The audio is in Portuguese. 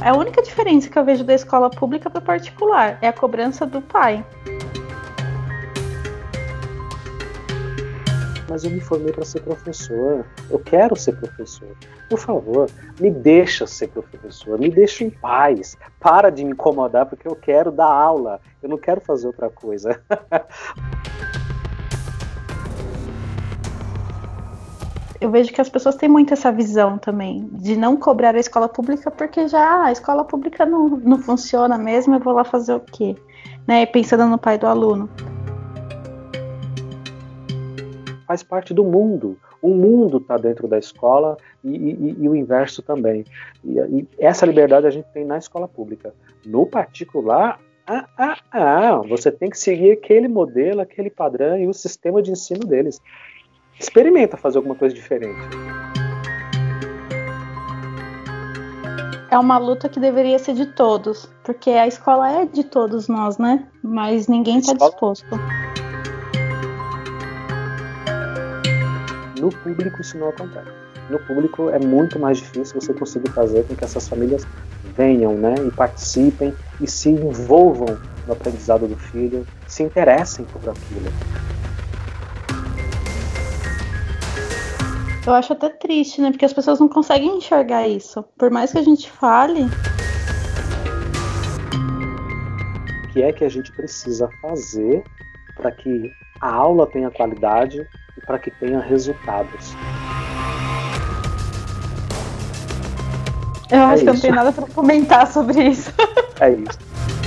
A única diferença que eu vejo da escola pública para particular é a cobrança do pai. mas eu me formei para ser professor. Eu quero ser professor. Por favor, me deixa ser professor, me deixa em paz. Para de me incomodar porque eu quero dar aula. Eu não quero fazer outra coisa. eu vejo que as pessoas têm muito essa visão também de não cobrar a escola pública porque já ah, a escola pública não, não funciona mesmo, eu vou lá fazer o quê? Né? Pensando no pai do aluno faz parte do mundo. O mundo está dentro da escola e, e, e o inverso também. E, e, essa liberdade a gente tem na escola pública. No particular, ah, ah, ah, você tem que seguir aquele modelo, aquele padrão e o sistema de ensino deles. Experimenta fazer alguma coisa diferente. É uma luta que deveria ser de todos, porque a escola é de todos nós, né? Mas ninguém está disposto. No público isso não acontece. No público é muito mais difícil você conseguir fazer com que essas famílias venham, né, e participem e se envolvam no aprendizado do filho, se interessem por aquilo. Eu acho até triste, né? Porque as pessoas não conseguem enxergar isso. Por mais que a gente fale. O que é que a gente precisa fazer para que a aula tenha qualidade e para que tenha resultados. Eu acho é que eu não tenho nada para comentar sobre isso. É isso.